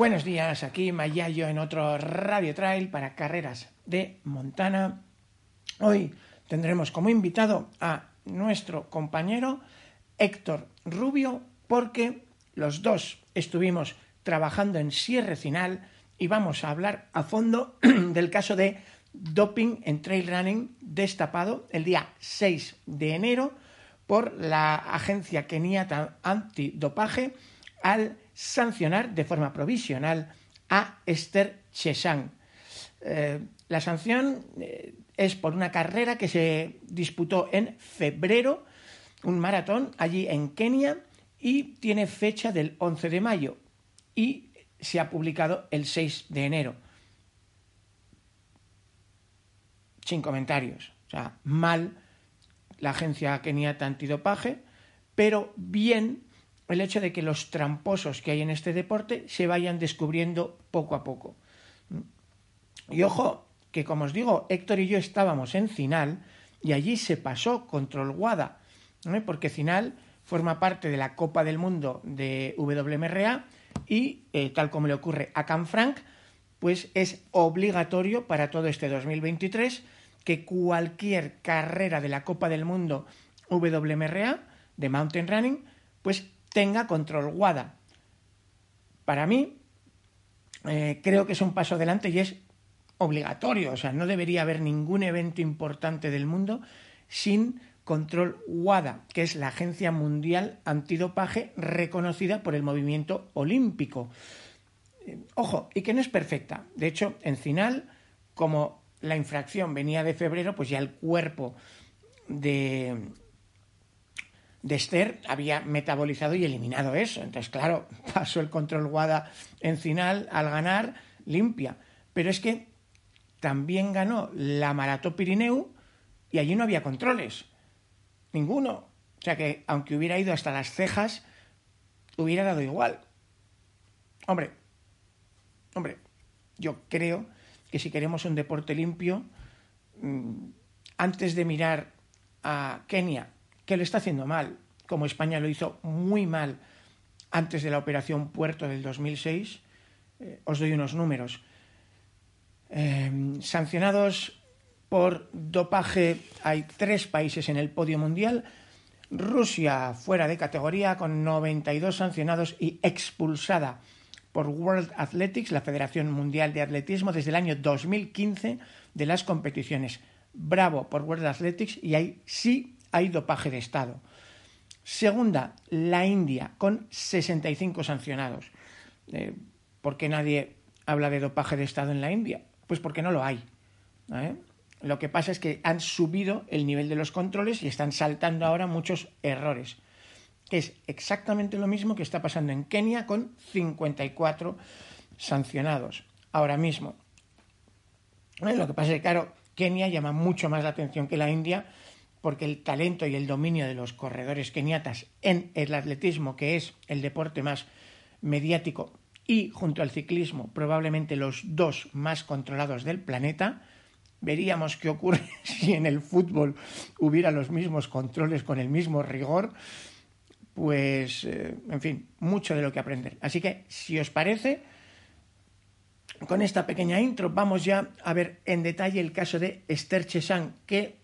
Buenos días, aquí Mayayo en otro Radio Trail para carreras de Montana. Hoy tendremos como invitado a nuestro compañero Héctor Rubio porque los dos estuvimos trabajando en Sierra Cinal y vamos a hablar a fondo del caso de doping en trail running destapado el día 6 de enero por la agencia keniata antidopaje al sancionar de forma provisional a Esther Chesang. Eh, la sanción eh, es por una carrera que se disputó en febrero, un maratón allí en Kenia y tiene fecha del 11 de mayo y se ha publicado el 6 de enero. Sin comentarios. O sea, mal la agencia keniata antidopaje, pero bien el hecho de que los tramposos que hay en este deporte se vayan descubriendo poco a poco. Y ojo, que como os digo, Héctor y yo estábamos en Cinal y allí se pasó Control Guada, porque Cinal forma parte de la Copa del Mundo de WMRA y, eh, tal como le ocurre a Canfranc, pues es obligatorio para todo este 2023 que cualquier carrera de la Copa del Mundo WMRA de Mountain Running, pues tenga control WADA. Para mí, eh, creo que es un paso adelante y es obligatorio. O sea, no debería haber ningún evento importante del mundo sin control WADA, que es la Agencia Mundial Antidopaje reconocida por el movimiento olímpico. Eh, ojo, y que no es perfecta. De hecho, en final, como la infracción venía de febrero, pues ya el cuerpo de, de Esther había metabolizado y eliminado eso. Entonces, claro, pasó el control WADA en final al ganar limpia. Pero es que también ganó la Marató Pirineu y allí no había controles. Ninguno. O sea que, aunque hubiera ido hasta las cejas, hubiera dado igual. Hombre, hombre, yo creo que si queremos un deporte limpio, mm, antes de mirar a Kenia que lo está haciendo mal, como España lo hizo muy mal antes de la operación Puerto del 2006. Eh, os doy unos números. Eh, sancionados por dopaje hay tres países en el podio mundial. Rusia fuera de categoría con 92 sancionados y expulsada por World Athletics, la Federación Mundial de Atletismo, desde el año 2015 de las competiciones. Bravo por World Athletics y ahí sí hay dopaje de Estado. Segunda, la India, con 65 sancionados. Eh, ¿Por qué nadie habla de dopaje de Estado en la India? Pues porque no lo hay. ¿eh? Lo que pasa es que han subido el nivel de los controles y están saltando ahora muchos errores. Es exactamente lo mismo que está pasando en Kenia con 54 sancionados ahora mismo. ¿Eh? Lo que pasa es que, claro, Kenia llama mucho más la atención que la India porque el talento y el dominio de los corredores keniatas en el atletismo, que es el deporte más mediático y junto al ciclismo probablemente los dos más controlados del planeta, veríamos qué ocurre si en el fútbol hubiera los mismos controles con el mismo rigor, pues, eh, en fin, mucho de lo que aprender. Así que, si os parece, con esta pequeña intro vamos ya a ver en detalle el caso de Esther Chesang, que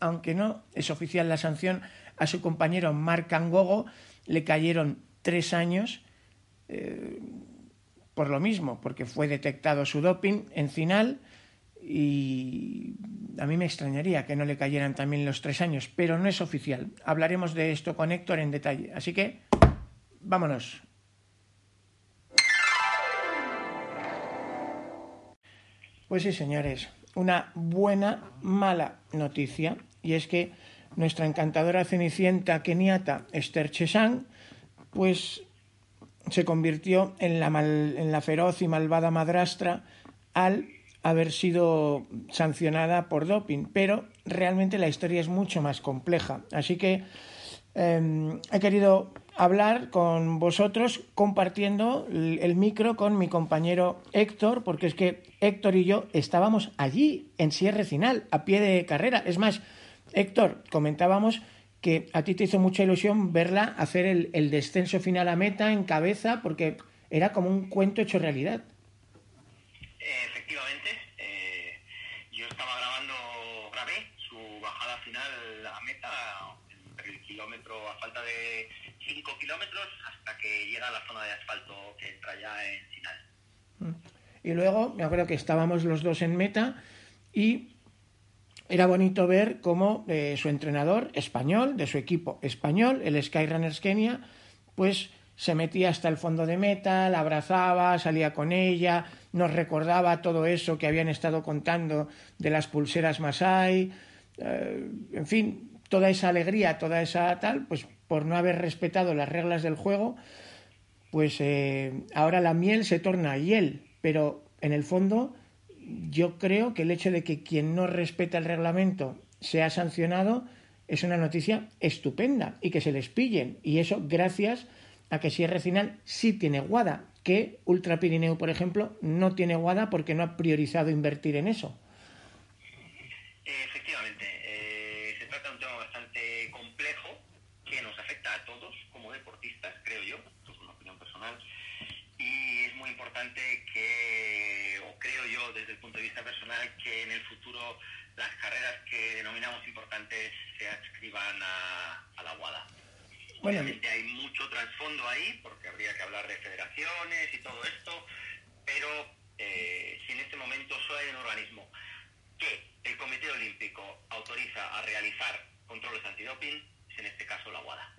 aunque no es oficial la sanción, A su compañero Marc Angogo le cayeron tres años eh, por lo mismo, porque fue detectado su doping en final y a mí me extrañaría que no le cayeran también los tres años, pero no es oficial. Hablaremos de esto con Héctor en detalle. Así que, vámonos. Pues sí, señores, una buena, mala noticia, y es que nuestra encantadora cenicienta keniata Esther Chesang, pues se convirtió en la, en la feroz y malvada madrastra al haber sido sancionada por doping, pero realmente la historia es mucho más compleja. Así que em, he querido hablar con vosotros compartiendo el micro con mi compañero Héctor, porque es que Héctor y yo estábamos allí en Sierra Final, a pie de carrera. Es más, Héctor, comentábamos que a ti te hizo mucha ilusión verla hacer el, el descenso final a meta en cabeza, porque era como un cuento hecho realidad. a falta de 5 kilómetros hasta que llega a la zona de asfalto que entra ya en final. Mm. Y luego me acuerdo que estábamos los dos en meta y era bonito ver cómo eh, su entrenador español, de su equipo español, el Skyrunners Kenia, pues se metía hasta el fondo de meta, la abrazaba, salía con ella, nos recordaba todo eso que habían estado contando de las pulseras Masai, eh, en fin, toda esa alegría, toda esa tal, pues por no haber respetado las reglas del juego, pues eh, ahora la miel se torna hiel, pero en el fondo yo creo que el hecho de que quien no respeta el reglamento sea sancionado es una noticia estupenda y que se les pillen. Y eso gracias a que Sierra Final sí tiene guada, que Ultra Pirineo, por ejemplo, no tiene guada porque no ha priorizado invertir en eso. que, o creo yo desde el punto de vista personal, que en el futuro las carreras que denominamos importantes se adscriban a, la WADA. Obviamente hay mucho trasfondo ahí, porque habría que hablar de federaciones y todo esto, pero eh, si en este momento solo hay un organismo que el Comité Olímpico autoriza a realizar controles antidoping, es en este caso la WADA.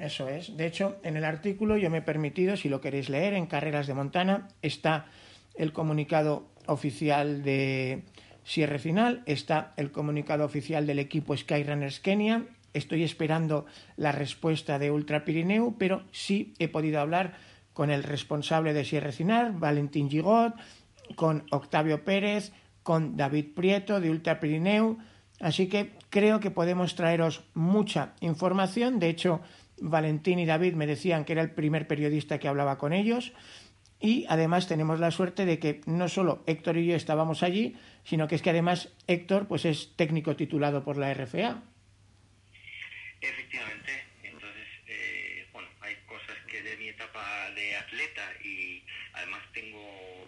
Eso es. De hecho, en el artículo yo me he permitido, si lo queréis leer, en Carreras de Montana está el comunicado oficial de Sierra Final, está el comunicado oficial del equipo Skyrunners Kenia. Estoy esperando la respuesta de Ultra Pirineu, pero sí he podido hablar con el responsable de Sierra Final, Valentín Gigot, con Octavio Pérez, con David Prieto de Ultra Pirineu. Así que creo que podemos traeros mucha información. De hecho, Valentín y David me decían que era el primer periodista que hablaba con ellos y además tenemos la suerte de que no solo Héctor y yo estábamos allí, sino que es que además Héctor pues es técnico titulado por la RFA. Efectivamente, entonces, eh, bueno, hay cosas que de mi etapa de atleta y además tengo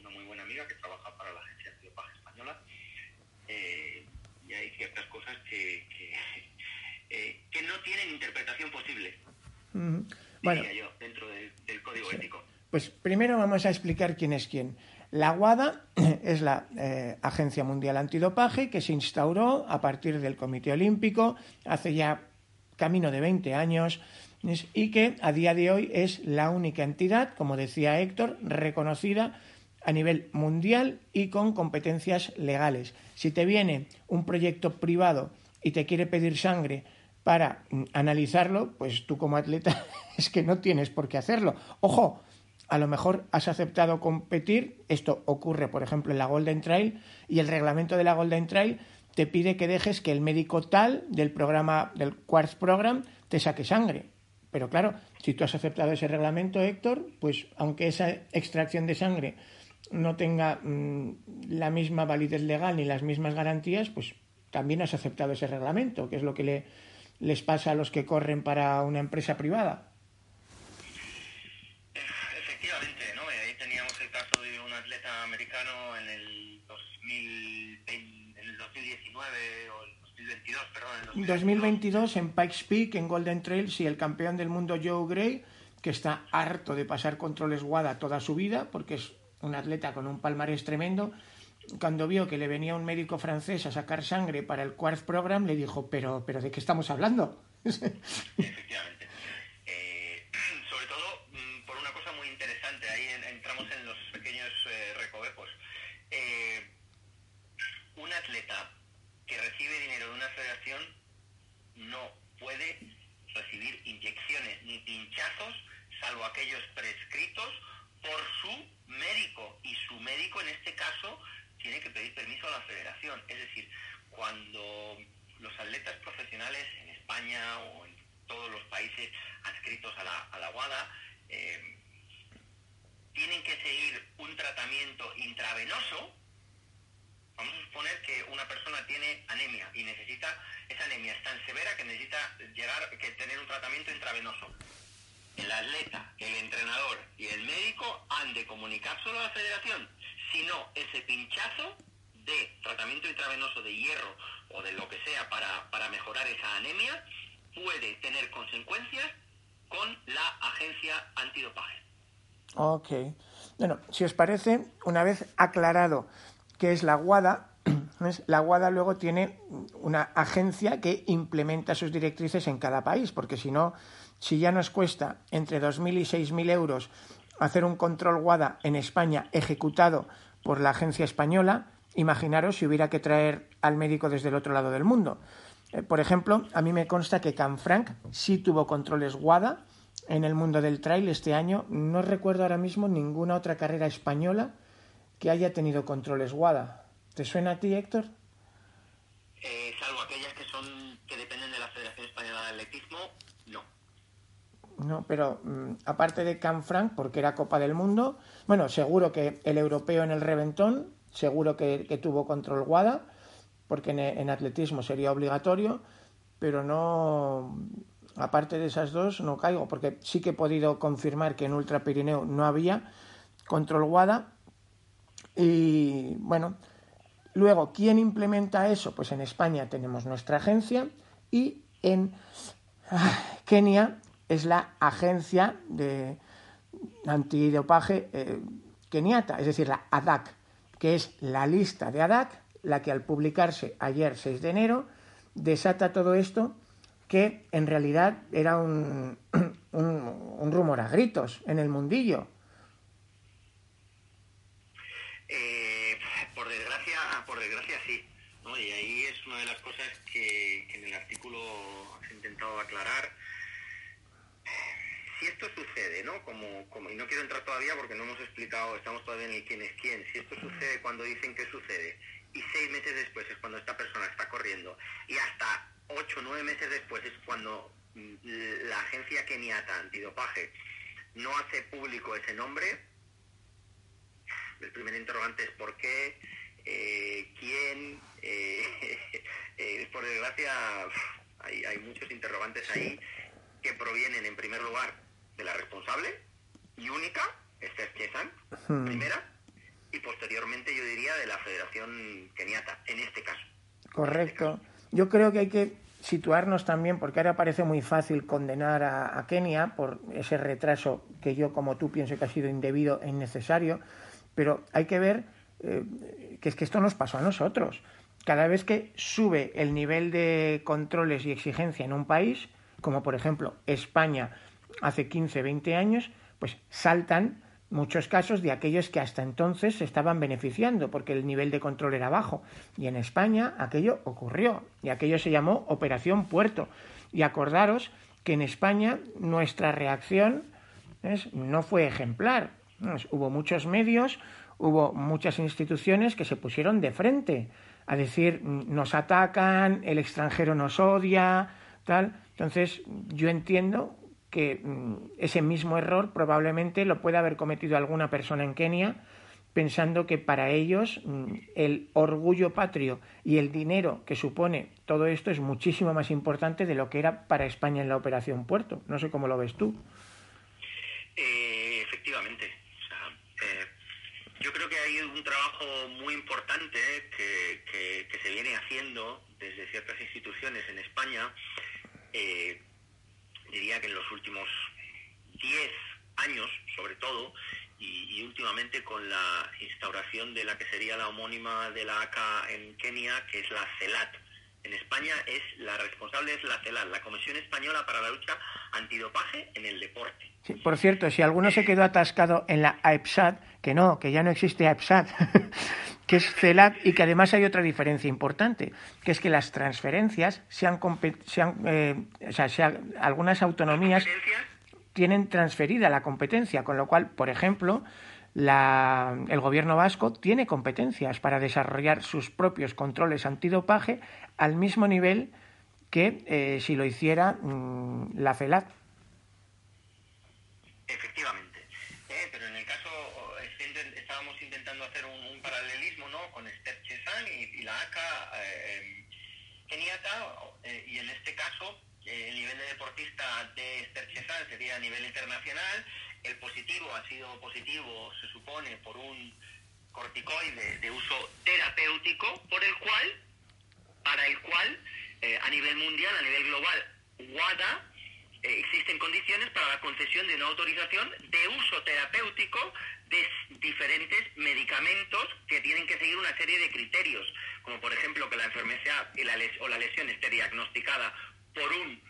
una muy buena amiga que trabaja para la agencia Paja española eh, y hay ciertas cosas que eh, que no tienen interpretación posible. Bueno, yo, dentro del, código ético. Pues primero vamos a explicar quién es quién. La WADA es la eh, Agencia Mundial Antidopaje que se instauró a partir del Comité Olímpico hace ya camino de 20 años y que a día de hoy es la única entidad, como decía Héctor, reconocida a nivel mundial y con competencias legales. Si te viene un proyecto privado y te quiere pedir sangre para analizarlo, pues tú como atleta es que no tienes por qué hacerlo. Ojo, a lo mejor has aceptado competir, esto ocurre por ejemplo en la Golden Trail y el reglamento de la Golden Trail te pide que dejes que el médico tal del programa del Quartz Program te saque sangre. Pero claro, si tú has aceptado ese reglamento, Héctor, pues aunque esa extracción de sangre no tenga mm, la misma validez legal ni las mismas garantías, pues también has aceptado ese reglamento, que es lo que le les pasa a los que corren para una empresa privada. Efectivamente, ¿no? Ahí teníamos el caso de un atleta americano en el, 2019 o el 2022 perdón. 2022 en Pikes Peak, en Golden Trails, y el campeón del mundo Joe Gray, que está harto de pasar controles WADA toda su vida, porque es un atleta con un palmarés tremendo, cuando vio que le venía un médico francés a sacar sangre para el Quartz Program, le dijo, pero, pero ¿de qué estamos hablando? Efectivamente. Eh, sobre todo mm, por una cosa muy interesante, ahí entramos en los pequeños eh, recovecos. Eh, un atleta que recibe dinero de una federación no puede recibir inyecciones ni pinchazos, salvo aquellos prescritos por su médico. Y su médico en este caso tiene que pedir permiso la federación. Es decir, cuando los atletas profesionales en España o en todos los países adscritos a la, a la WADA eh, tienen que seguir un tratamiento intravenoso, vamos a suponer que una persona tiene anemia y necesita, esa anemia es tan severa que necesita llegar, que tener un tratamiento intravenoso. El atleta, el entrenador y el médico han de comunicárselo a la federación si no, ese pinchazo de tratamiento intravenoso de hierro o de lo que sea para, mejorar esa anemia puede tener consecuencias con la agencia antidopaje. Ok. Bueno, si os parece, una vez aclarado qué es la WADA, la WADA luego tiene una agencia que implementa sus directrices en cada país, porque si no, si ya nos cuesta entre 2.000 y 6.000 euros hacer un control WADA en España ejecutado por la agencia española, imaginaros si hubiera que traer al médico desde el otro lado del mundo. Eh, por ejemplo, a mí me consta que Canfranc sí tuvo controles WADA en el mundo del trail este año. No recuerdo ahora mismo ninguna otra carrera española que haya tenido controles WADA. ¿Te suena a ti, Héctor? Eh, salvo aquellas que son que dependen de la Federación Española de Atletismo, no, pero mm, aparte de Canfranc, porque era Copa del Mundo, bueno, seguro que el europeo en el reventón, seguro que, tuvo control Guada, porque en, atletismo sería obligatorio, pero no, aparte de esas dos, no caigo, porque sí que he podido confirmar que en Ultra Pirineo no había control Guada. Y bueno, luego, ¿quién implementa eso? Pues en España tenemos nuestra agencia y en ah, Kenia es la agencia de antidopaje eh, keniata, es decir, la ADAC, que es la lista de ADAC, la que al publicarse ayer 6 de enero desata todo esto que en realidad era un, un, rumor a gritos en el mundillo. Eh, por desgracia, por desgracia sí. Y ahí es una de las cosas que, que en el artículo has intentado aclarar si esto sucede, ¿no? Como, como, y no quiero entrar todavía porque no hemos explicado, estamos todavía en el quién es quién, si esto sucede cuando dicen que sucede y seis meses después es cuando esta persona está corriendo y hasta ocho nueve meses después es cuando mm, la agencia keniata antidopaje no hace público ese nombre, el primer interrogante es por qué, eh, quién, eh, eh, por desgracia hay muchos interrogantes ahí que provienen en primer lugar de la responsable y única, esta es hmm. primera, y posteriormente yo diría de la Federación Keniata, en este caso. Correcto. Yo creo que hay que situarnos también, porque ahora parece muy fácil condenar a, Kenia por ese retraso que yo, como tú, pienso que ha sido indebido e innecesario, pero hay que ver eh, que es que esto nos pasó a nosotros. Cada vez que sube el nivel de controles y exigencia en un país, como por ejemplo España hace 15, 20 años, pues saltan muchos casos de aquellos que hasta entonces se estaban beneficiando porque el nivel de control era bajo. Y en España aquello ocurrió y aquello se llamó Operación Puerto. Y acordaros que en España nuestra reacción no fue ejemplar. Hubo muchos medios, hubo muchas instituciones que se pusieron de frente a decir nos atacan, el extranjero nos odia, tal. Entonces yo entiendo que mm, ese mismo error probablemente lo puede haber cometido alguna persona en Kenia pensando que para ellos mm, el orgullo patrio y el dinero que supone todo esto es muchísimo más importante de lo que era para España en la operación Puerto. No sé cómo lo ves tú. Eh, efectivamente. Eh, yo creo que hay hay un trabajo muy importante que, que, se viene haciendo desde ciertas instituciones en España. Eh, diría que en los últimos 10 años, sobre todo, y, últimamente con la instauración de la que sería la homónima de la ACA en Kenia, que es la CELAT. En España es la responsable es la CELAT, la Comisión Española para la Lucha Antidopaje en el Deporte. por cierto, si alguno se quedó atascado en la AEPSAT, que no, que ya no existe AEPSAT, que es CELAT y que además hay otra diferencia importante, que es que las transferencias sean, sean eh, o sea, algunas autonomías tienen transferida la competencia, con lo cual, por ejemplo, el gobierno vasco tiene competencias para desarrollar sus propios controles antidopaje al mismo nivel que eh, si lo hiciera mm, la FELAT. Efectivamente. Eh, pero en el caso, estábamos intentando hacer un, paralelismo ¿no? con Esther Chesan y, la ACA eh, keniata, y en este caso el nivel de deportista de Esther Chesan sería a nivel internacional. El positivo ha sido positivo, se supone, por un corticoide de uso terapéutico, por el cual, para el cual, eh, a nivel mundial, a nivel global, WADA, eh, existen condiciones para la concesión de una autorización de uso terapéutico de diferentes medicamentos que tienen que seguir una serie de criterios, como por ejemplo que la enfermedad o la lesión esté diagnosticada por un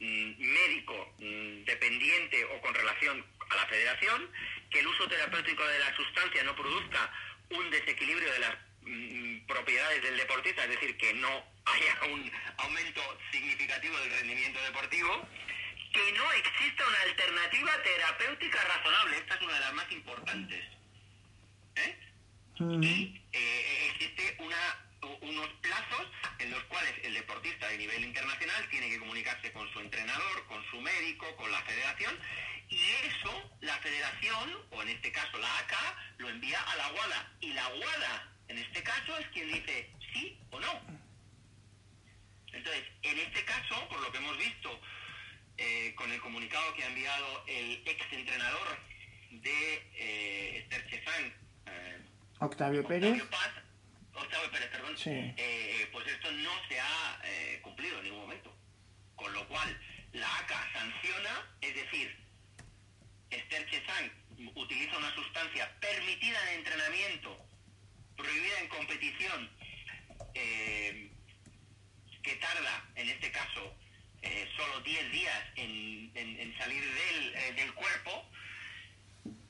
médico mm, dependiente o con relación a la federación, que el uso terapéutico de la sustancia no produzca un desequilibrio de las mm, propiedades del deportista, es decir, que no haya un aumento significativo del rendimiento deportivo, que no exista una alternativa terapéutica razonable, esta es una de las más importantes. ¿eh? Y eh, existe una unos plazos en los cuales el deportista de nivel internacional tiene que comunicarse con su entrenador, con su médico, con la federación, y eso la federación, o en este caso la ACA, lo envía a la WADA. Y la WADA, en este caso, es quien dice sí o no. Entonces, en este caso, por lo que hemos visto, eh, con el comunicado que ha enviado el ex entrenador de eh, Esther eh, Octavio Pérez, eh, pues esto no se ha eh, cumplido en ningún momento. Con lo cual, la ACA sanciona, es decir, Esther Chesang utiliza una sustancia permitida en entrenamiento, prohibida en competición, eh, que tarda, en este caso, solo 10 días en, salir del, del cuerpo,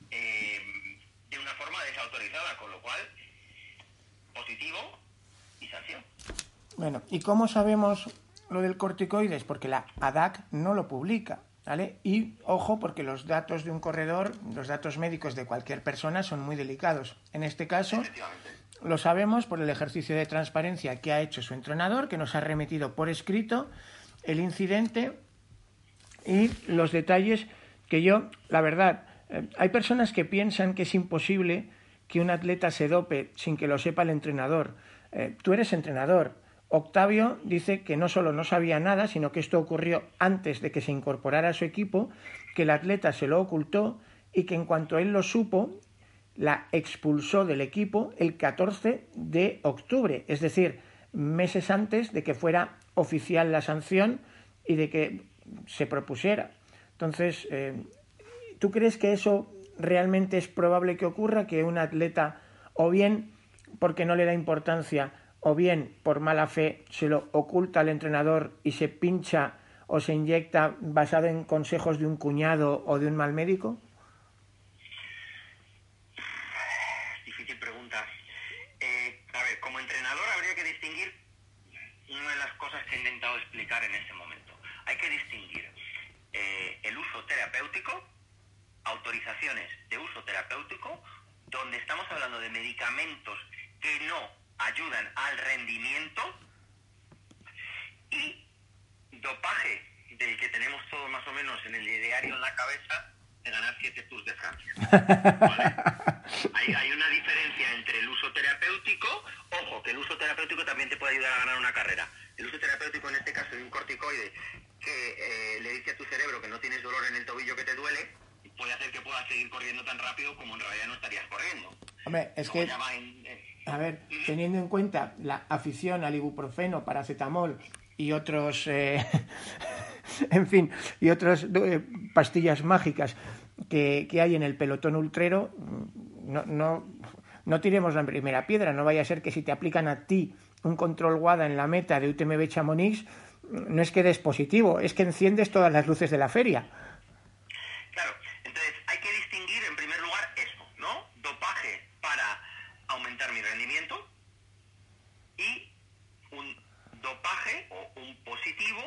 de una forma desautorizada, con lo cual positivo y sanción. Bueno, ¿y cómo sabemos lo del corticoides? Porque la ADAC no lo publica. ¿Vale? Y ojo, porque los datos de un corredor, los datos médicos de cualquier persona son muy delicados. En este caso, lo sabemos por el ejercicio de transparencia que ha hecho su entrenador, que nos ha remitido por escrito el incidente y los detalles que yo, la verdad, eh, hay personas que piensan que es imposible que un atleta se dope sin que lo sepa el entrenador. Eh, tú eres entrenador. Octavio dice que no solo no sabía nada, sino que esto ocurrió antes de que se incorporara a su equipo, que el atleta se lo ocultó y que en cuanto él lo supo, la expulsó del equipo el 14 de octubre, es decir, meses antes de que fuera oficial la sanción y de que se propusiera. Entonces, eh, ¿tú crees que eso realmente es probable que ocurra que un atleta, o bien porque no le da importancia, o bien por mala fe se lo oculta al entrenador y se pincha o se inyecta basado en consejos de un cuñado o de un mal médico? Difícil pregunta. Eh, a ver, como entrenador habría que distinguir una de las cosas que he intentado explicar en este momento. Hay que distinguir eh, el uso terapéutico autorizaciones de uso terapéutico donde estamos hablando de medicamentos que no ayudan al rendimiento y dopaje del que tenemos todo más o menos en el ideario en la cabeza de ganar siete Tours de Francia. Hay, hay, una diferencia entre el uso terapéutico, ojo, que el uso terapéutico también te puede ayudar a ganar una carrera. El uso terapéutico en este caso de un corticoide que eh, le dice a tu cerebro que no tienes dolor en el tobillo que te duele, puede hacer que puedas seguir corriendo tan rápido como en realidad no estarías corriendo. Hombre, es que... A ver, teniendo en cuenta la afición al ibuprofeno, paracetamol y otros, eh, en fin, y otras eh, pastillas mágicas que, que, hay en el pelotón ultrero, no, no, no tiremos la primera piedra, no vaya a ser que si te aplican a ti un control WADA en la meta de UTMB Chamonix, no es que des positivo, es que enciendes todas las luces de la feria. Claro, entonces hay que distinguir en primer lugar eso, ¿no? Dopaje para aumentar mi rendimiento y un dopaje o un positivo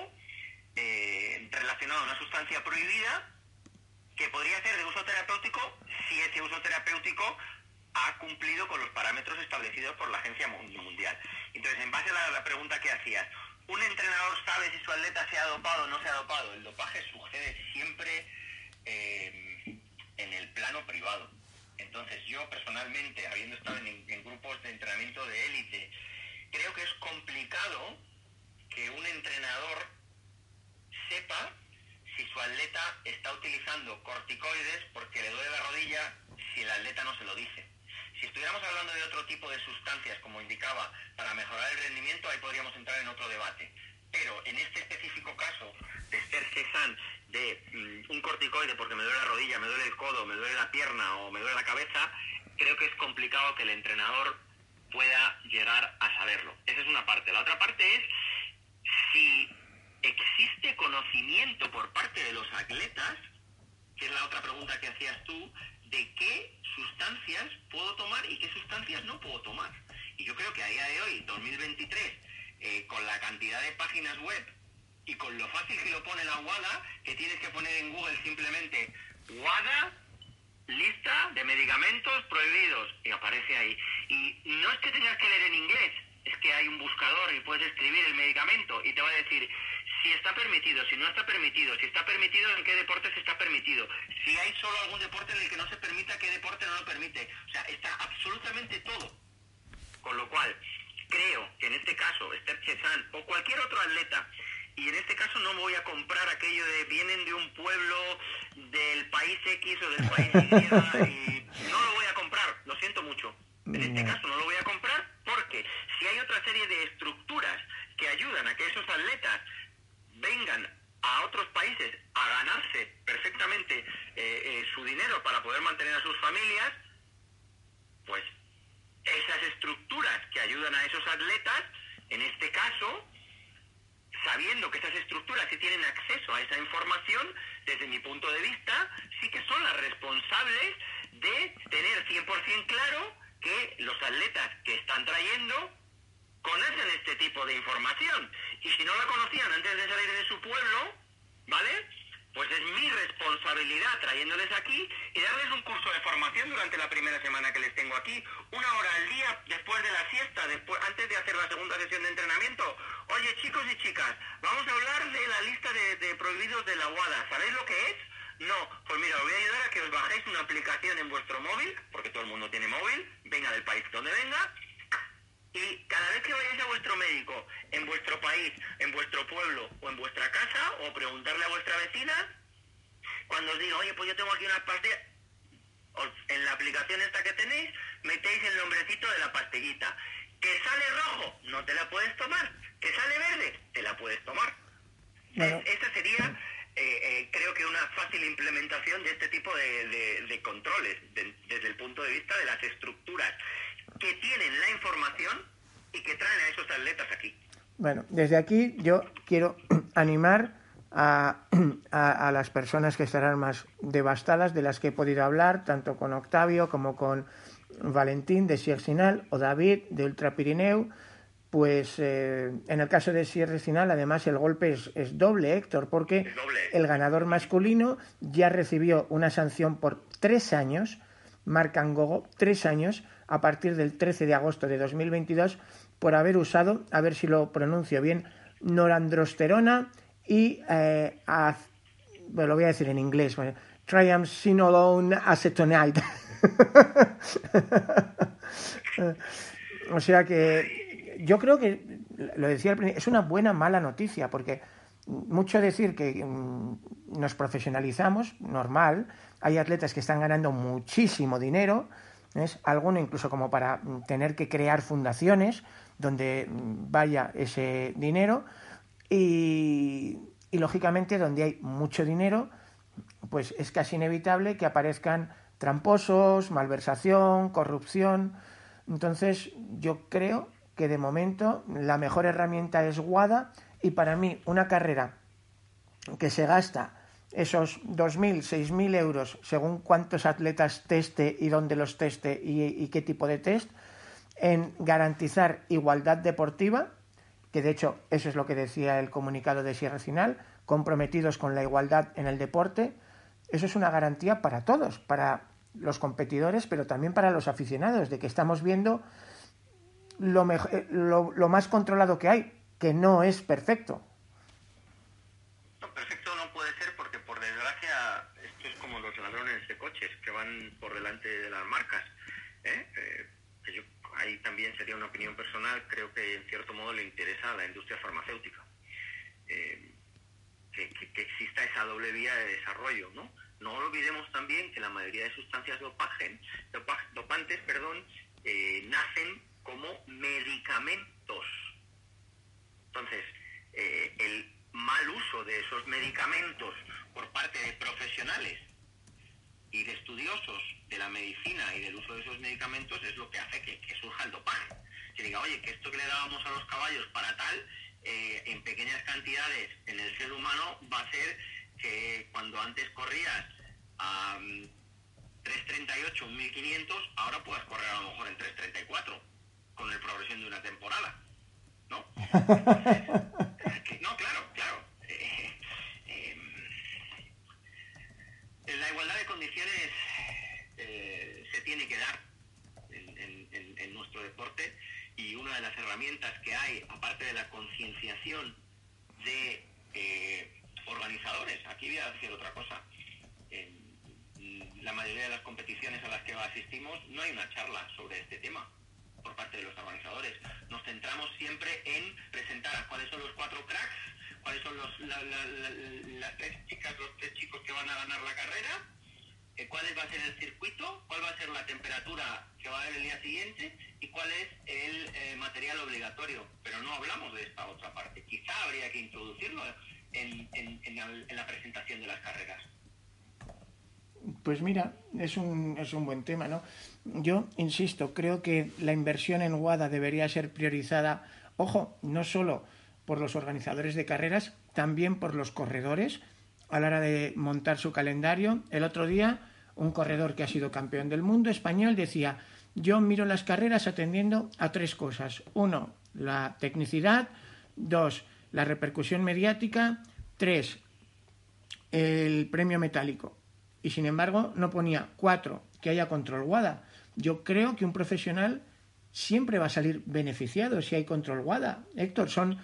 eh, relacionado a una sustancia prohibida que podría ser de uso terapéutico si ese uso terapéutico ha cumplido con los parámetros establecidos por la Agencia Mundial. Entonces, en base a la, pregunta que hacías, ¿un entrenador sabe si su atleta se ha dopado o no se ha dopado? El dopaje sucede siempre eh, en el plano privado. Entonces, yo personalmente, habiendo estado en, grupos de entrenamiento de élite, creo que es complicado que un entrenador sepa si su atleta está utilizando corticoides porque le duele la rodilla si el atleta no se lo dice. Si estuviéramos hablando de otro tipo de sustancias, como indicaba, para mejorar el rendimiento, ahí podríamos entrar en otro debate. Pero en este específico caso de ser cesan de mm, un corticoide porque me duele la rodilla, me duele el codo, me duele la pierna o me duele la cabeza, creo que es complicado que el entrenador pueda llegar a saberlo. Esa es una parte. La otra parte es si existe conocimiento por parte de los atletas, que es la otra pregunta que hacías tú, de qué sustancias puedo tomar y qué sustancias no puedo tomar. Y yo creo que a día de hoy, 2023, eh, con la cantidad de páginas web y con lo fácil que lo pone la WADA, que tienes que poner en Google simplemente WADA, lista de medicamentos prohibidos, y aparece ahí. Y no es que tengas que leer en inglés, es que hay un buscador y puedes escribir el medicamento y te va a decir si está permitido, si no está permitido, si está permitido, en qué deportes está permitido, si hay solo algún deporte en el que no se permita, qué deporte no lo permite. O sea, está absolutamente todo. Con lo cual, creo que en este caso, Esther Chezan o cualquier otro atleta, y en este caso no voy a comprar aquello de vienen de un pueblo del país X o del país Y, no lo voy a comprar, lo siento mucho. En este caso no lo voy a comprar porque si hay otra serie de estructuras que ayudan a que esos atletas vengan a otros países a ganarse perfectamente eh, eh, su dinero para poder mantener a sus familias, pues esas estructuras que ayudan a esos atletas, en este caso, sabiendo que esas estructuras sí tienen acceso a esa información, desde mi punto de vista, sí que son las responsables de tener 100% claro que los atletas que están trayendo conocen este tipo de información. Y si no la conocían antes de salir de su pueblo, ¿vale? Pues es mi responsabilidad trayéndoles aquí y darles un curso de formación durante la primera semana que les tengo aquí, una hora al día después de la siesta, después, antes de hacer la segunda sesión de entrenamiento. Oye chicos y chicas, vamos a hablar de la lista de, prohibidos de la UADA. ¿Sabéis lo que es? No, pues mira, os voy a ayudar a que os bajéis una aplicación en vuestro móvil, porque todo el mundo tiene móvil, venga del país donde venga, y cada vez que vayáis a vuestro médico, en vuestro país, en vuestro pueblo o en vuestra casa, o preguntarle a vuestra vecina, cuando os diga, oye, pues yo tengo aquí unas pastillas, en la aplicación esta que tenéis, metéis el nombrecito de la pastillita. Que sale rojo, no te la puedes tomar. Que sale verde, te la puedes tomar. Esa sería, eh, eh, creo que una fácil implementación de este tipo de, controles, desde el punto de vista de las estructuras que tienen la información y que traen a esos atletas aquí. Bueno, desde aquí yo quiero animar a, a, las personas que estarán más devastadas, de las que he podido hablar, tanto con Octavio como con Valentín de Sierre o David de Ultra Pirineu. Pues eh, en el caso de Sierre Sinal, además, el golpe es, doble, Héctor, porque el ganador masculino ya recibió una sanción por tres años, Marc Angogo, tres años, a partir del 13 de agosto de 2022 por haber usado, a ver si lo pronuncio bien, norandrosterona y, eh, bueno, lo voy a decir en inglés, bueno, triamcinolone acetonide. o sea que yo creo que, lo decía al principio, es una buena mala noticia, porque mucho decir que mm, nos profesionalizamos, normal, hay atletas que están ganando muchísimo dinero, ¿ves? Alguno incluso como para mm, tener que crear fundaciones donde mm, vaya ese dinero y, y lógicamente donde hay mucho dinero pues es casi inevitable que aparezcan tramposos, malversación, corrupción. Entonces yo creo que de momento la mejor herramienta es WADA y para mí una carrera que se gasta esos 2.000, 6.000 euros según cuántos atletas teste y dónde los teste y, qué tipo de test, en garantizar igualdad deportiva, que de hecho eso es lo que decía el comunicado de Sierra Final, comprometidos con la igualdad en el deporte, eso es una garantía para todos, para los competidores, pero también para los aficionados, de que estamos viendo lo, eh, lo más controlado que hay, que no es perfecto, que van por delante de las marcas. ¿eh? Eh, ahí también sería una opinión personal, creo que en cierto modo le interesa a la industria farmacéutica. Eh, que, exista esa doble vía de desarrollo, ¿no? No olvidemos también que la mayoría de sustancias dopagen, dopantes perdón, nacen como medicamentos. Entonces, el mal uso de esos medicamentos por parte de profesionales y de estudiosos de la medicina y del uso de esos medicamentos es lo que hace que, surja el dopaje. Que diga, oye, que esto que le dábamos a los caballos para tal, eh, en pequeñas cantidades en el ser humano va a hacer que cuando antes corrías a 3.38, mm, 1.500, ahora puedas correr a lo mejor en 3.34, con el progresión de una temporada. ¿No? no, claro, claro. la igualdad de condiciones eh, se tiene que dar en, nuestro deporte y una de las herramientas que hay, aparte de la concienciación de eh, organizadores, aquí voy a decir otra cosa, en la mayoría de las competiciones a las que asistimos no hay una charla sobre este tema por parte de los organizadores. Nos centramos siempre en presentar cuáles son los cuatro cracks cuáles son los, las tres chicas, los tres chicos que van a ganar la carrera, cuál va a ser el circuito, cuál va a ser la temperatura que va a haber el día siguiente y cuál es el eh, material obligatorio. Pero no hablamos de esta otra parte. Quizá habría que introducirlo en, en, la, presentación de las carreras. Pues mira, es un, es un buen tema, ¿no? Yo insisto, creo que la inversión en WADA debería ser priorizada, ojo, no solo por los organizadores de carreras, también por los corredores a la hora de montar su calendario. El otro día, un corredor que ha sido campeón del mundo español decía, yo miro las carreras atendiendo a tres cosas. Uno, la tecnicidad. Dos, la repercusión mediática. Tres, el premio metálico. Y sin embargo, no ponía cuatro, que haya control WADA. Yo creo que un profesional siempre va a salir beneficiado si hay control WADA. Héctor, son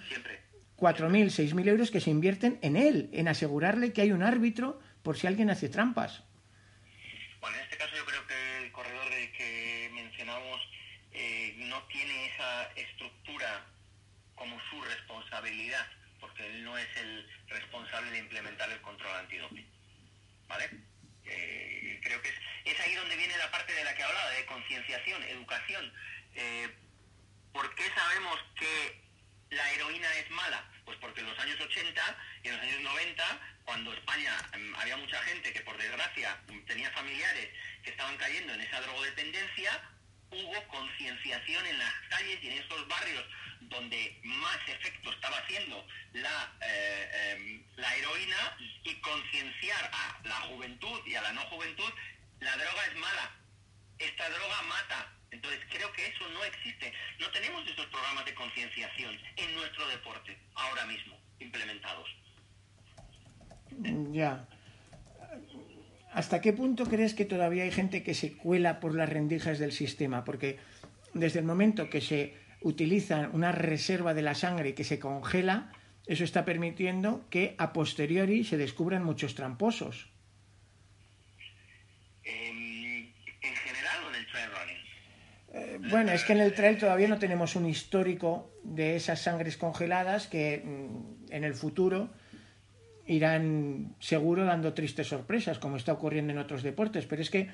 4.000, 6.000 euros que se invierten en él, en asegurarle que hay un árbitro por si alguien hace trampas. Bueno, en este caso yo creo que el corredor eh, no tiene esa estructura como su responsabilidad, porque él no es el responsable de implementar el control antidoping. ¿Vale? Eh, creo que es, es ahí donde viene la parte de la que hablaba, de concienciación, educación eh, ¿Por qué sabemos que la heroína es mala? Pues porque en los años 80 y en los años 90, cuando España em, había mucha gente que por desgracia tenía familiares que estaban cayendo en esa drogodependencia, hubo concienciación en las calles y en esos barrios donde más efecto estaba haciendo la, eh, em, la heroína y concienciar a la juventud y a la no juventud, la droga es mala, esta droga mata, entonces creo que eso no existe. No tenemos estos programas de concienciación en nuestro deporte ahora mismo implementados. Ya. ¿Hasta qué punto crees que todavía hay gente que se cuela por las rendijas del sistema? Porque desde el momento que se utiliza una reserva de la sangre que se congela, eso está permitiendo que a posteriori se descubran muchos tramposos. Eh, bueno, es que en el trail todavía no tenemos un histórico de esas sangres congeladas que mm, en el futuro irán seguro dando tristes sorpresas, como está ocurriendo en otros deportes. Pero es que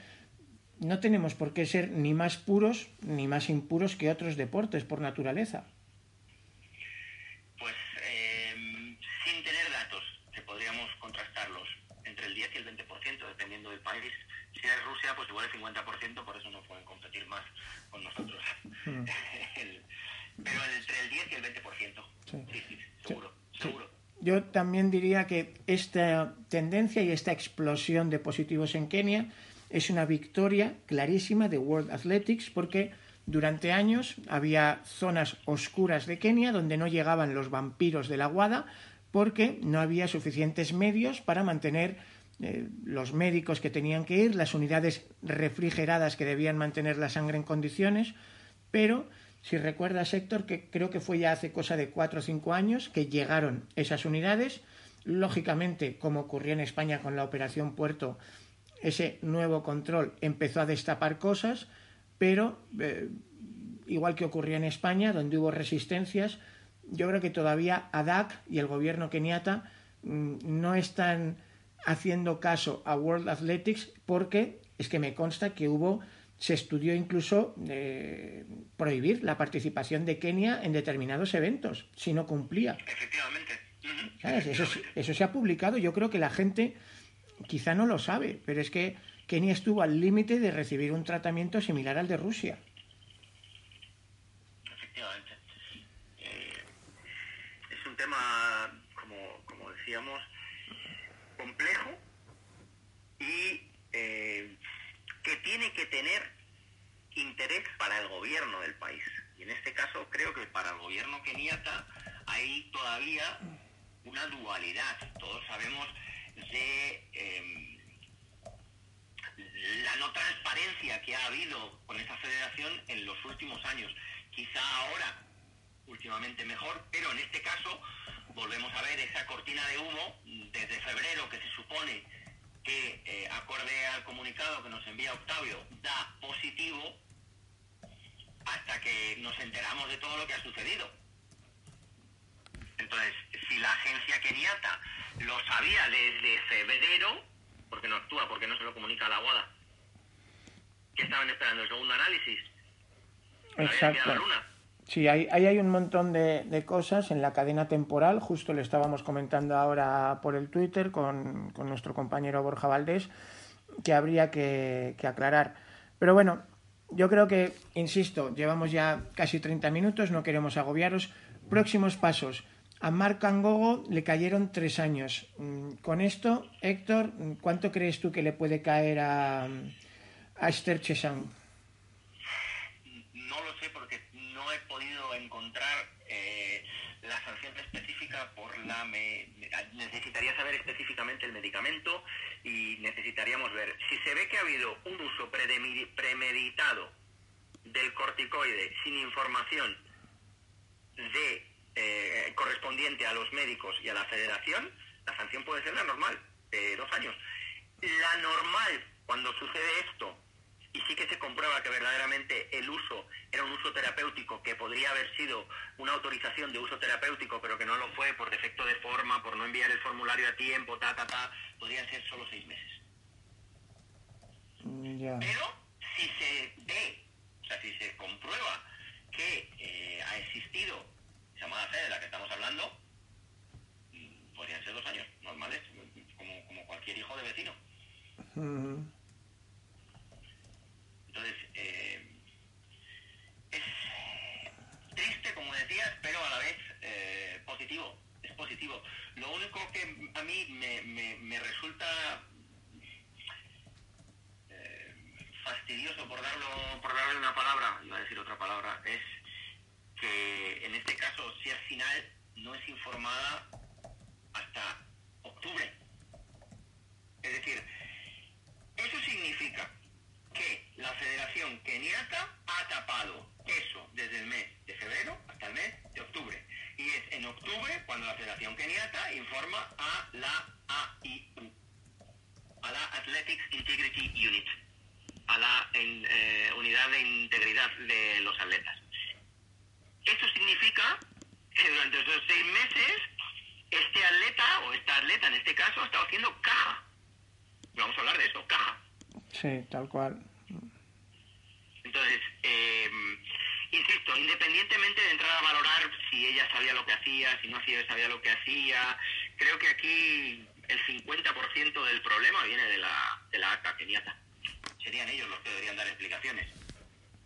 no tenemos por qué ser ni más puros ni más impuros que otros deportes por naturaleza. Pues eh, sin tener datos, que podríamos contrastarlos entre el 10 y el 20%, dependiendo del país. Si es Rusia, pues igual el 50%, por eso no pueden competir más con nosotros. Hmm. pero entre el 10 y el 20%. Sí, sí. Yo también diría que esta tendencia y esta explosión de positivos en Kenia es una victoria clarísima de World Athletics porque durante años había zonas oscuras de Kenia donde no llegaban los vampiros de la guada porque no había suficientes medios para mantener eh, los médicos que tenían que ir, las unidades refrigeradas que debían mantener la sangre en condiciones, pero si recuerdas, Héctor, que creo que fue ya hace cosa de cuatro o cinco años que llegaron esas unidades. Lógicamente, como ocurrió en España con la Operación Puerto, ese nuevo control empezó a destapar cosas, pero eh, igual que ocurrió en España, donde hubo resistencias, yo creo que todavía ADAC y el gobierno keniata mm, no están haciendo caso a World Athletics porque es que me consta que hubo se estudió incluso eh, prohibir la participación de Kenia en determinados eventos si no cumplía. Efectivamente. Eso, eso, se ha publicado. Yo creo que la gente quizá no lo sabe, pero es que Kenia estuvo al límite de recibir un tratamiento similar al de Rusia. Efectivamente. Eh, es un tema, como, como decíamos, complejo y eh, que tiene que tener interés para el gobierno del país. Y en este caso creo que para el gobierno keniata hay todavía una dualidad. Todos sabemos de em, la no transparencia que ha habido con esta federación en los últimos años. Quizá ahora, últimamente mejor, pero en este caso volvemos a ver esa cortina de humo desde febrero que se supone que, eh, acorde al comunicado que nos envía Octavio, da positivo hasta que nos enteramos de todo lo que ha sucedido. Entonces, si la agencia keniata lo sabía desde febrero, porque no actúa, porque no se lo comunica a la boda, que estaban esperando el segundo análisis. Exacto. Sí, ahí, hay un montón de, cosas en la cadena temporal, justo le estábamos comentando ahora por el Twitter con, nuestro compañero Borja Valdés, que habría que, aclarar. Pero bueno, yo creo que, insisto, llevamos ya casi 30 minutos, no queremos agobiaros. Próximos pasos. A Marc Angogo le cayeron tres años. Mm, con esto, Héctor, ¿cuánto crees tú que le puede caer a, a Esther Chesang? necesitaría saber específicamente el medicamento y necesitaríamos ver si se ve que ha habido un uso premeditado del corticoide sin información de eh, correspondiente a los médicos y a la federación, la sanción puede ser la normal, de dos años. La normal, cuando sucede esto, y sí que se comprueba que verdaderamente el uso era un uso terapéutico que podría haber sido una autorización de uso terapéutico pero que no lo fue por defecto de forma, por no enviar el formulario a tiempo, ta, ta, ta, podrían ser solo seis meses. Mm, pero si se ve, o sea, si se comprueba que eh, ha existido llamada fe de la que estamos hablando, mm, podrían ser dos años normales, como, como cualquier hijo de vecino. Entonces, eh, es triste, como decías, pero a la vez eh, positivo. Es positivo. Lo único que a mí me, resulta eh, fastidioso, por, darlo, por darle una palabra, iba a decir otra palabra, es que en este caso, si al final no es informada hasta octubre. Es decir, eso significa que la Federación Keniata ha tapado eso desde el mes de febrero hasta el mes de octubre. Y es en octubre cuando la Federación Keniata informa a la AIU, a la Athletics Integrity Unit, a la eh, unidad de integridad de los atletas. Eso significa que durante esos seis meses este atleta, o esta atleta en este caso, ha estado haciendo caja. Vamos a hablar de eso, caja Sí, tal cual. Entonces, em, insisto, independientemente de entrar a valorar si ella sabía lo que hacía, si no sabía lo que hacía, creo que aquí el 50% del problema viene de la, de la ACA keniata. Serían ellos los que deberían dar explicaciones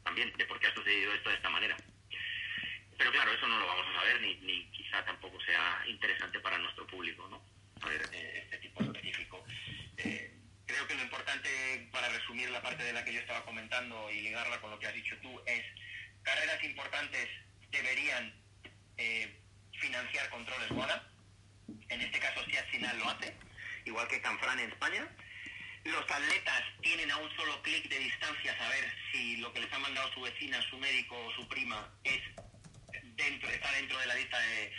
también de por qué ha sucedido esto de esta manera. Pero claro, eso no lo vamos a saber, ni, ni quizá tampoco sea interesante para nuestro público, ¿no? Saber eh, este tipo específico. Eh, creo para resumir la parte de la que yo estaba comentando y ligarla con lo que has dicho tú, es carreras importantes deberían eh, financiar controles WADA. En este caso, si al final lo hace, igual que Canfrán en España. Los atletas tienen a un solo clic de distancia saber si lo que les ha mandado su vecina, su médico o su prima es dentro, está dentro de la lista de,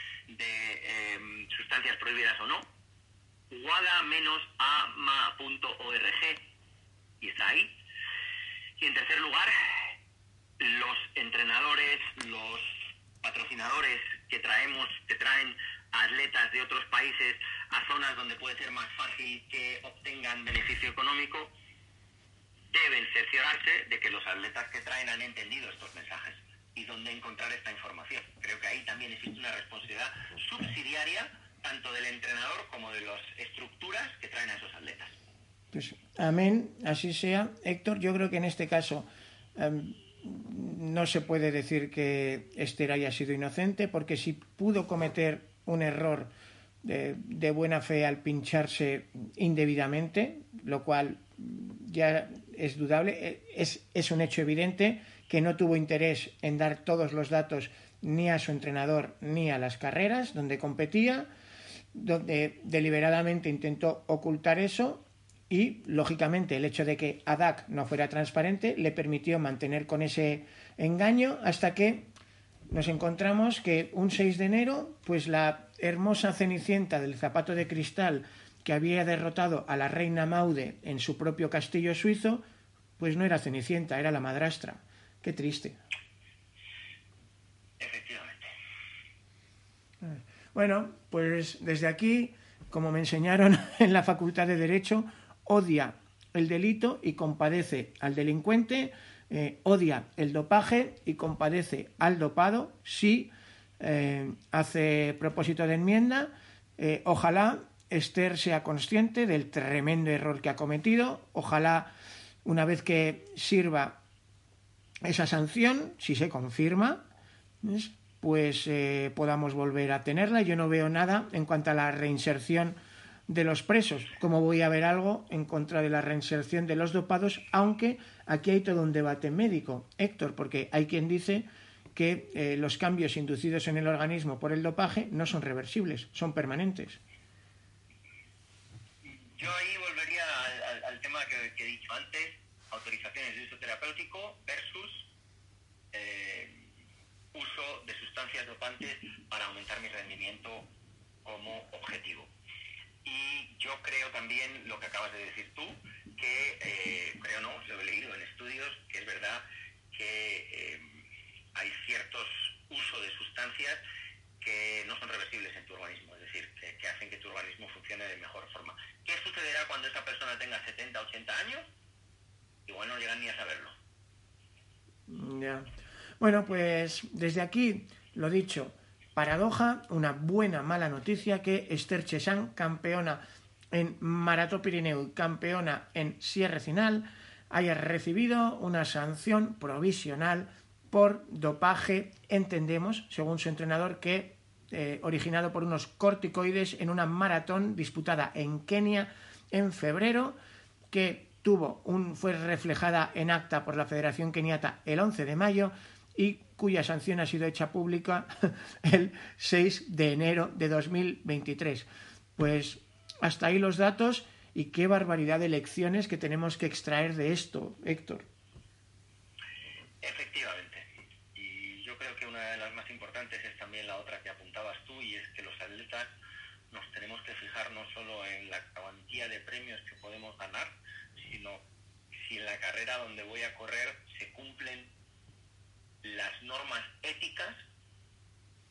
em, sustancias prohibidas o no. WADA-AMA.org y está ahí. Y en tercer lugar, los entrenadores, los patrocinadores que traemos, que traen atletas de otros países a zonas donde puede ser más fácil que obtengan beneficio económico, deben cerciorarse de que los atletas que traen han entendido estos mensajes y dónde encontrar esta información. Creo que ahí también existe una responsabilidad subsidiaria tanto del entrenador como de las estructuras que traen a esos atletas. Pues amén, así sea. Héctor, yo creo que en este caso em, no se puede decir que Esther haya sido inocente, porque si pudo cometer un error de, buena fe al pincharse indebidamente, lo cual ya es dudable, es, es un hecho evidente que no tuvo interés en dar todos los datos ni a su entrenador ni a las carreras donde competía, donde deliberadamente intentó ocultar eso y, lógicamente, el hecho de que ADAC no fuera transparente le permitió mantener con ese engaño hasta que nos encontramos que un 6 de enero, pues la hermosa cenicienta del zapato de cristal que había derrotado a la reina Maude en su propio castillo suizo, pues no era cenicienta, era la madrastra. Qué triste. Efectivamente. Bueno, pues desde aquí, como me enseñaron en la Facultad de Derecho, odia el delito y compadece al delincuente, eh, odia el dopaje y compadece al dopado si eh, hace propósito de enmienda. Eh, ojalá Esther sea consciente del tremendo error que ha cometido. Ojalá, una vez que sirva esa sanción, si se confirma, pues podamos volver a tenerla. Yo no veo nada en cuanto a la reinserción de los presos. como voy a ver algo en contra de la reinserción de los dopados? Aunque aquí hay todo un debate médico, Héctor, porque hay quien dice que eh, los cambios inducidos en el organismo por el dopaje no son reversibles, son permanentes. Yo ahí volvería al, tema que, he dicho antes autorizaciones de uso terapéutico versus eh, uso de sustancias dopantes para aumentar mi rendimiento como objetivo. Y yo creo también lo que acabas de decir tú, que eh, creo no, lo he leído en estudios, que es verdad que eh, hay ciertos usos de sustancias que no son reversibles en tu organismo, es decir, que, hacen que tu organismo funcione de mejor forma. ¿Qué sucederá cuando esa persona tenga 70, 80 años? igual no llegan ni a saberlo. Ya. Bueno, pues desde aquí, lo dicho, paradoja, una buena, mala noticia que Esther Chesan, campeona en Maratón Pirineo campeona en Sierra Final, haya recibido una sanción provisional por dopaje, entendemos, según su entrenador, que eh, originado por unos corticoides en una maratón disputada en Kenia en febrero, que tuvo un, fue reflejada en acta por la Federación Keniata el 11 de mayo y cuya sanción ha sido hecha pública el 6 de enero de 2023. Pues hasta ahí los datos y qué barbaridad de lecciones que tenemos que extraer de esto, Héctor. Efectivamente. Y yo creo que una de las más importantes es también la otra que apuntabas tú y es que los atletas nos tenemos que fijar no solo en la cuantía de premios que podemos ganar, sino si en la carrera donde voy a correr se cumplen las normas éticas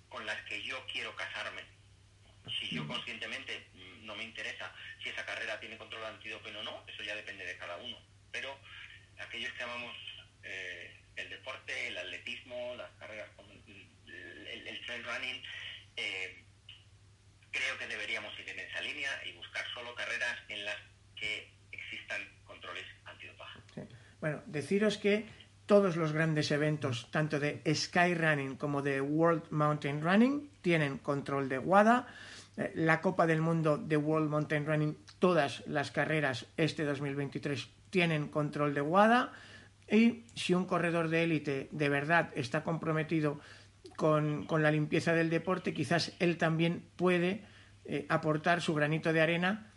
con las que yo quiero casarme. Si yo conscientemente no me interesa si esa carrera tiene control antidoping o no, eso ya depende de cada uno. Pero aquellos que llamamos eh, el deporte, el atletismo, las carreras, el, el trail running, eh, creo que deberíamos ir en esa línea y buscar solo carreras en las que existan controles antidopaje. Bueno, deciros que todos los grandes eventos, tanto de Skyrunning como de World Mountain Running, tienen control de WADA. Eh, la Copa del Mundo de World Mountain Running, todas las carreras este 2023 tienen control de WADA. Y si un corredor de élite de verdad está comprometido con, la limpieza del deporte, quizás él también puede eh, aportar su granito de arena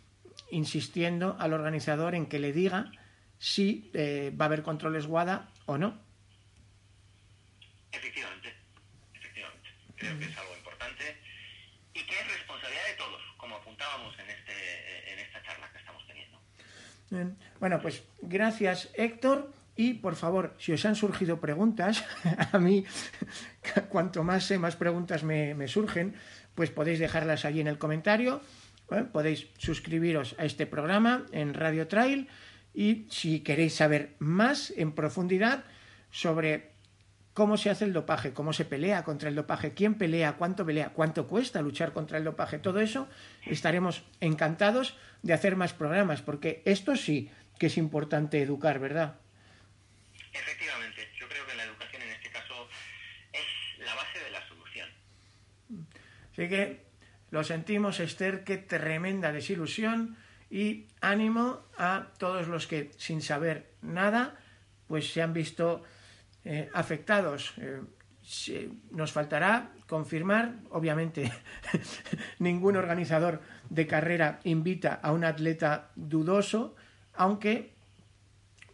insistiendo al organizador en que le diga si eh, va a haber controles WADA o no. Efectivamente, efectivamente. Creo que es algo importante y que es responsabilidad de todos, como apuntábamos en, este, en esta charla que estamos teniendo. Bueno, pues gracias Héctor. Y por favor, si os han surgido preguntas, a mí cuanto más sé, más preguntas me, me surgen, pues podéis dejarlas allí en el comentario. ¿eh? Podéis suscribiros a este programa en Radio Trail y si queréis saber más en profundidad sobre cómo se hace el dopaje, cómo se pelea contra el dopaje, quién pelea, cuánto pelea, cuánto cuesta luchar contra el dopaje, todo eso, estaremos encantados de hacer más programas, porque esto sí que es importante educar, ¿verdad? Efectivamente, yo creo que la educación en este caso es la base de la solución. Así que lo sentimos, Esther, qué tremenda desilusión y ánimo a todos los que sin saber nada pues se han visto eh, afectados. Eh, nos faltará confirmar, obviamente, ningún organizador de carrera invita a un atleta dudoso, aunque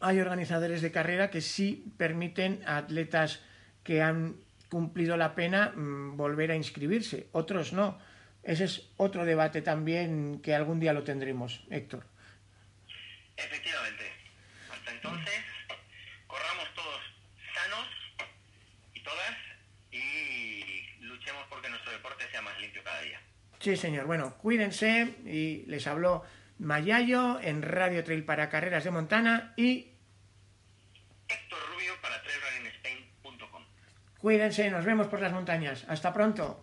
hay organizadores de carrera que sí permiten a atletas que han cumplido la pena mm, volver a inscribirse, otros no. Ese es otro debate también que algún día lo tendremos, Héctor. Efectivamente. Hasta entonces, corramos todos sanos y todas y luchemos porque nuestro deporte sea más limpio cada día. Sí, señor. Bueno, cuídense y les habló Mayayo en Radio Trail para Carreras de Montana y Héctor Rubio para trailrunningspain.com. Cuídense, nos vemos por las montañas. Hasta pronto.